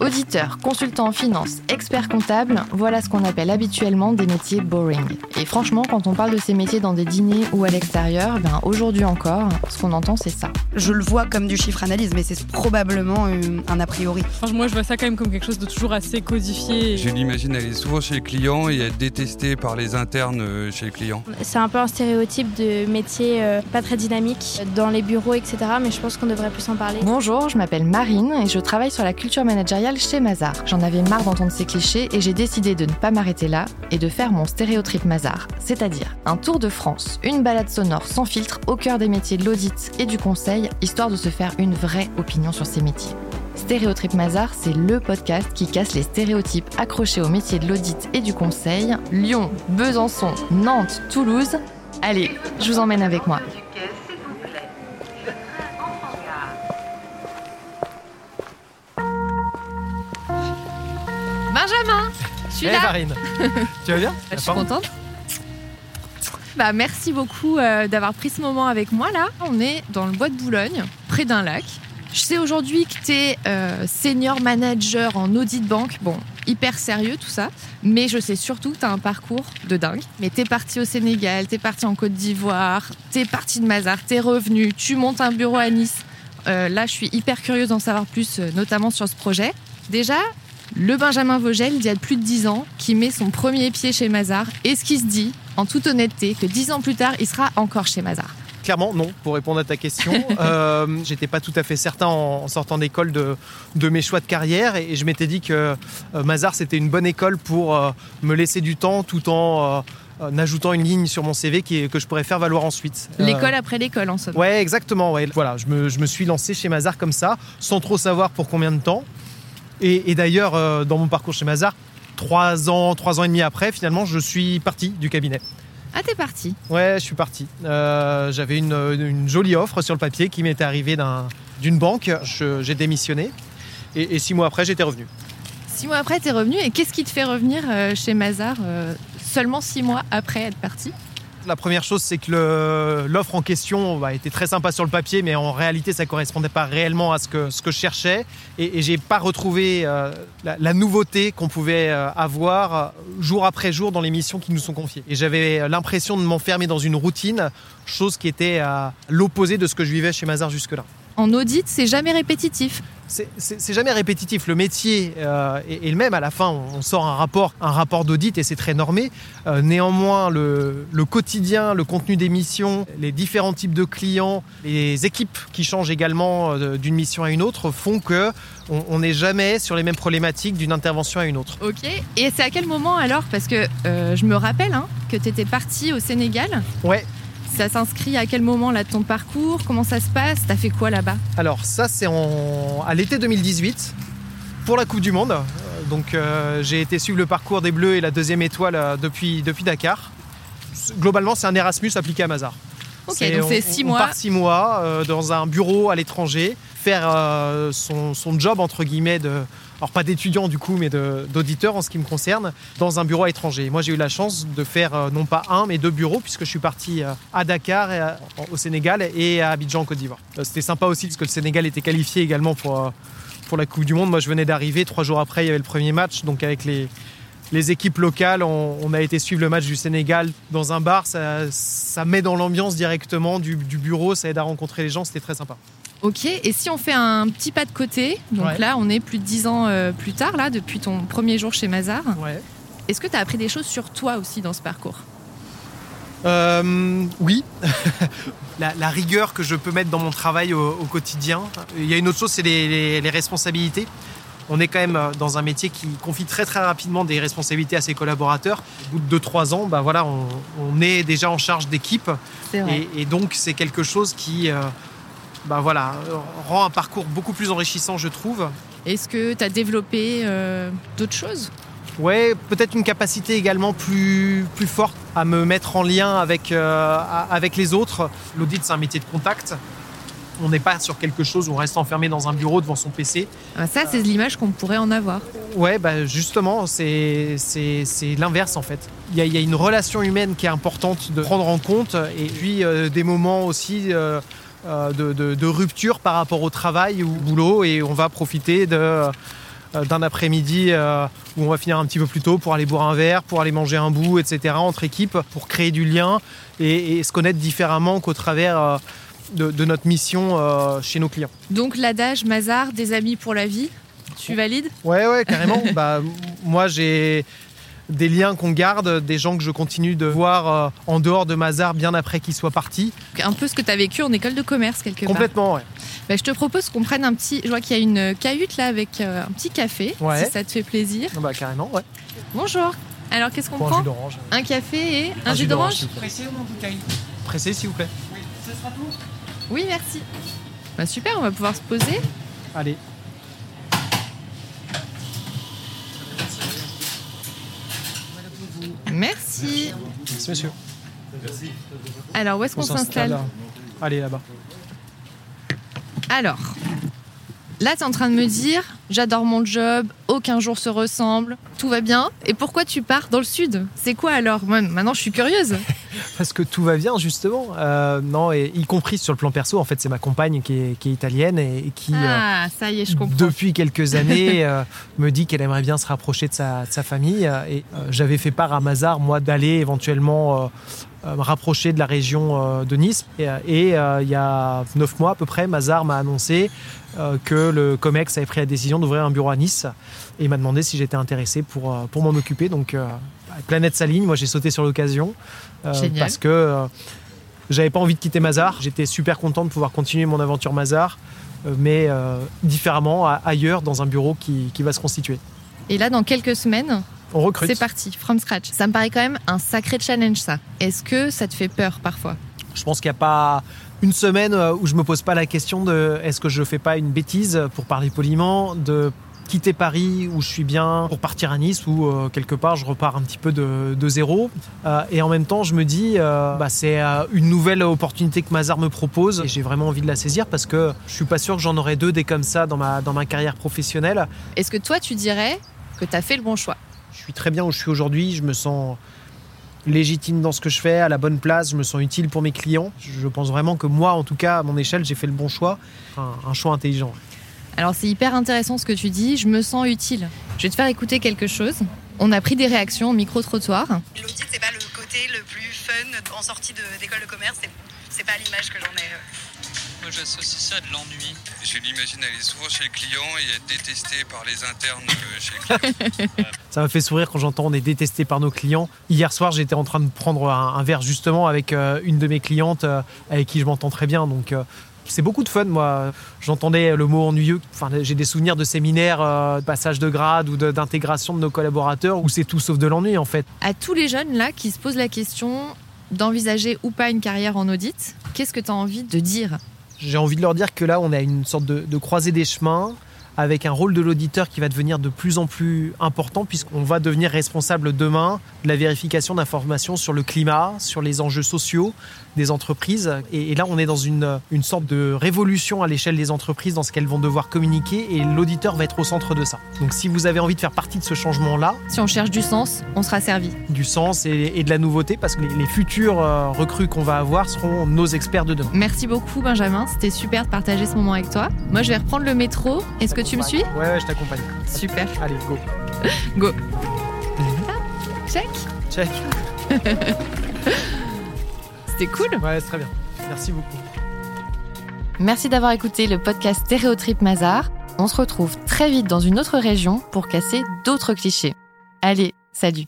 Auditeur, consultant en finance, expert comptable, voilà ce qu'on appelle habituellement des métiers boring. Et franchement, quand on parle de ces métiers dans des dîners ou à l'extérieur, ben aujourd'hui encore, ce qu'on entend c'est ça. Je le vois comme du chiffre analyse, mais c'est probablement euh, un a priori. moi je vois ça quand même comme quelque chose de toujours assez codifié. Je l'imagine aller souvent chez les clients et être détesté par les internes euh, chez les clients. C'est un peu un stéréotype de métier euh, pas très dynamique dans les bureaux, etc. Mais je pense qu'on devrait plus en parler. Bonjour, je m'appelle Marine et je travaille sur la culture managériale chez Mazar. J'en avais marre d'entendre ces clichés et j'ai décidé de ne pas m'arrêter là et de faire mon stéréotrip Mazar, c'est-à-dire un tour de France, une balade sonore sans filtre au cœur des métiers de l'audit et du conseil, histoire de se faire une vraie opinion sur ces métiers. Stéréotrip Mazar, c'est le podcast qui casse les stéréotypes accrochés aux métiers de l'audit et du conseil. Lyon, Besançon, Nantes, Toulouse. Allez, je vous emmène avec moi. Suis là. Marine, tu vas bien? Je suis contente. Bah, merci beaucoup euh, d'avoir pris ce moment avec moi là. On est dans le bois de Boulogne, près d'un lac. Je sais aujourd'hui que tu es euh, senior manager en audit banque. Bon, hyper sérieux tout ça. Mais je sais surtout que tu as un parcours de dingue. Mais tu es parti au Sénégal, tu es parti en Côte d'Ivoire, tu es parti de Mazar, tu es revenu, tu montes un bureau à Nice. Euh, là, je suis hyper curieuse d'en savoir plus, notamment sur ce projet. Déjà, le Benjamin Vogel, il y a plus de 10 ans, qui met son premier pied chez Mazar. Est-ce qu'il se dit, en toute honnêteté, que 10 ans plus tard, il sera encore chez Mazar Clairement, non, pour répondre à ta question. euh, J'étais pas tout à fait certain en, sortant d'école de, de, mes choix de carrière et, je m'étais dit que euh, Mazar, c'était une bonne école pour euh, me laisser du temps tout en euh, ajoutant une ligne sur mon CV qui, que je pourrais faire valoir ensuite. L'école après l'école, en somme. Ouais, exactement. Ouais. Voilà, je me, je me suis lancé chez Mazar comme ça, sans trop savoir pour combien de temps. Et, d'ailleurs, euh, dans mon parcours chez Mazar, trois ans, trois ans et demi après, finalement, je suis parti du cabinet. Ah, t'es parti Ouais, je suis parti. Euh, j'avais une, jolie offre sur le papier qui m'était arrivée d'une banque. J'ai démissionné. Et, six mois après, j'étais revenu. Six mois après, t'es revenu. Et qu'est-ce qui te fait revenir euh, chez Mazar seulement six mois après être parti? La première chose, c'est que l'offre en question bah, était très sympa sur le papier, mais en réalité, ça ne correspondait pas réellement à ce que, je cherchais. Et, je n'ai pas retrouvé euh, la, nouveauté qu'on pouvait euh, avoir euh, jour après jour dans les missions qui nous sont confiées. Et j'avais l'impression de m'enfermer dans une routine, chose qui était à l'opposé de ce que je vivais chez Mazar jusque-là. En audit, c'est jamais répétitif c'est jamais répétitif. Le métier euh, est, le même. À la fin, on sort un rapport, un rapport d'audit et c'est très normé. Euh, néanmoins, le, quotidien, le contenu des missions, les différents types de clients, les équipes qui changent également euh, d'une mission à une autre font que on n'est jamais sur les mêmes problématiques d'une intervention à une autre. Ok. Et c'est à quel moment alors? Parce que je me rappelle hein, que tu étais parti au Sénégal. Ouais. Ça s'inscrit à quel moment là de ton parcours? Comment ça se passe? T'as fait quoi là-bas? Alors ça c'est en... à l'été 2018 pour la Coupe du Monde. Euh, donc euh, j'ai été suivre le parcours des Bleus et la deuxième étoile euh, depuis, depuis Dakar. Globalement c'est un Erasmus appliqué à Mazar. Ok, donc c'est six mois. On part six mois dans un bureau à l'étranger, faire son, son, job entre guillemets de alors pas d'étudiants du coup, mais d'auditeurs en ce qui me concerne, dans un bureau étranger. Moi, j'ai eu la chance de faire euh, non pas un, mais deux bureaux, puisque je suis parti euh, à Dakar, au Sénégal, et à Abidjan, en Côte d'Ivoire. Euh, c'était sympa aussi, parce que le Sénégal était qualifié également pour, pour la Coupe du Monde. Moi, je venais d'arriver, trois jours après, il y avait le premier match, donc avec les, les équipes locales, on, a été suivre le match du Sénégal dans un bar. Ça, ça met dans l'ambiance directement du, bureau, ça aide à rencontrer les gens, c'était très sympa. Ok, et si on fait un petit pas de côté, donc là on est plus de dix ans euh, plus tard, là, depuis ton premier jour chez Mazar, ouais. est-ce que tu as appris des choses sur toi aussi dans ce parcours? Euh, oui, la, rigueur que je peux mettre dans mon travail au, quotidien. Il y a une autre chose, c'est les, responsabilités. On est quand même dans un métier qui confie très très rapidement des responsabilités à ses collaborateurs. Au bout de 2-3 ans, bah voilà, on, est déjà en charge d'équipe. Et, et, donc c'est quelque chose qui, euh, bah voilà, rend un parcours beaucoup plus enrichissant, je trouve. Est-ce que tu as développé euh, d'autres choses? Ouais, peut-être une capacité également plus, plus forte à me mettre en lien avec, euh, avec les autres. L'audit, c'est un métier de contact. On n'est pas sur quelque chose où on reste enfermé dans un bureau devant son PC. Ah, ça, c'est l'image qu'on pourrait en avoir. Ouais, bah justement, c'est l'inverse en fait. Il y, y, a, une relation humaine qui est importante de prendre en compte et puis euh, des moments aussi euh, de, rupture par rapport au travail ou au boulot et on va profiter de, euh, d'un après-midi euh, où on va finir un petit peu plus tôt pour aller boire un verre, pour aller manger un bout, etc. entre équipes, pour créer du lien et, et se connaître différemment qu'au travers euh, de, de notre mission euh, chez nos clients. Donc l'adage Mazar, des amis pour la vie, tu valides? Ouais, ouais, carrément. bah, moi, j'ai des liens qu'on garde, des gens que je continue de voir euh, en dehors de Mazar bien après qu'ils soient partis. Un peu ce que tu as vécu en école de commerce quelque part. Complètement, ouais. Bah, je te propose qu'on prenne un petit. Je vois qu'il y a une cahute là avec euh, un petit café, Ouais. si ça te fait plaisir. Ah Bah, carrément, ouais. Bonjour. Alors qu'est-ce qu'on Pour un prend jus d'orange. Un café et un, Un jus jus d'orange. Pressé ou en bouteille Pressé, s'il vous plaît. Oui, merci. Bah, super, on va pouvoir se poser. Allez. Merci. Merci, monsieur. Alors, où est-ce qu'on On s'installe. Allez, là-bas. Alors, là, tu es en train de me dire j'adore mon job, aucun jour se ressemble, tout va bien. Et pourquoi tu pars dans le sud? C'est quoi alors? Moi, Maintenant, je suis curieuse. Parce que tout va bien, justement. Euh, non, et y compris sur le plan perso, en fait, c'est ma compagne qui est, qui est italienne et, et qui, euh, Ah, ça y est, je comprends. depuis quelques années, euh, me dit qu'elle aimerait bien se rapprocher de sa, de sa famille. euh, Et euh, j'avais fait part à Mazar, moi, d'aller éventuellement euh, euh, me rapprocher de la région euh, de Nice. Et, euh, et, euh, il y a neuf mois à peu près, Mazar m'a annoncé euh, que le COMEX avait pris la décision d'ouvrir un bureau à Nice et il m'a demandé si j'étais intéressé pour, euh, pour m'en occuper. Donc, euh, planète s'aligne, moi j'ai sauté sur l'occasion euh, parce que euh, j'avais pas envie de quitter Mazar. J'étais super content de pouvoir continuer mon aventure Mazar, euh, mais différemment, ailleurs, dans un bureau qui, qui va se constituer. Et là, dans quelques semaines, On recrute. c'est parti, from scratch. Ça me paraît quand même un sacré challenge, ça. Est-ce que ça te fait peur parfois? Je pense qu'il n'y a pas une semaine où je me pose pas la question de est-ce que je fais pas une bêtise, pour parler poliment, de quitter Paris où je suis bien pour partir à Nice où euh, quelque part je repars un petit peu de, de zéro Euh, et en même temps je me dis euh, bah, c'est une nouvelle opportunité que Mazar me propose et j'ai vraiment envie de la saisir parce que je suis pas sûr que j'en aurai deux des comme ça dans ma, dans ma carrière professionnelle Est-ce que toi, tu dirais que tu as fait le bon choix? Je suis très bien où je suis aujourd'hui, je me sens légitime dans ce que je fais, à la bonne place, je me sens utile pour mes clients. Je pense vraiment que moi, en tout cas, à mon échelle, j'ai fait le bon choix, un, un choix intelligent. Alors, c'est hyper intéressant ce que tu dis. Je me sens utile. Je vais te faire écouter quelque chose. On a pris des réactions au micro-trottoir. L'audit, c'est pas le côté le plus fun en sortie d'école de, commerce. C'est, pas l'image que j'en ai. euh. Moi j'associe ça à de l'ennui. Je l'imagine aller souvent chez le client et être détesté par les internes euh, chez le client. Ça me fait sourire quand j'entends on est détesté par nos clients. Hier soir, j'étais en train de prendre un, un verre justement avec euh, une de mes clientes euh, avec qui je m'entends très bien. Donc, euh, c'est beaucoup de fun, moi. J'entendais le mot ennuyeux. Enfin, j'ai des souvenirs de séminaires, euh, de passage de grade ou de- d'intégration de nos collaborateurs où c'est tout sauf de l'ennui, en fait. À tous les jeunes là qui se posent la question d'envisager ou pas une carrière en audit, qu'est-ce que tu as envie de dire? J'ai envie de leur dire que là, on a une sorte de, de croisée des chemins avec un rôle de l'auditeur qui va devenir de plus en plus important puisqu'on va devenir responsable demain de la vérification d'informations sur le climat, sur les enjeux sociaux des entreprises. Et, et là, on est dans une, une sorte de révolution à l'échelle des entreprises dans ce qu'elles vont devoir communiquer et l'auditeur va être au centre de ça. Donc si vous avez envie de faire partie de ce changement-là, Si on cherche du sens, on sera servi. du sens et, et de la nouveauté, parce que les, les futurs euh, recrues qu'on va avoir seront nos experts de demain. Merci beaucoup Benjamin, c'était super de partager ce moment avec toi. Moi je vais reprendre le métro. Est-ce que tu me suis Ouais, ouais, je t'accompagne. Super. Allez, go. Go. Check. Check. C'était cool. Ouais, c'est très bien. Merci beaucoup. Merci d'avoir écouté le podcast Stéréotrip Mazar. On se retrouve très vite dans une autre région pour casser d'autres clichés. Allez, salut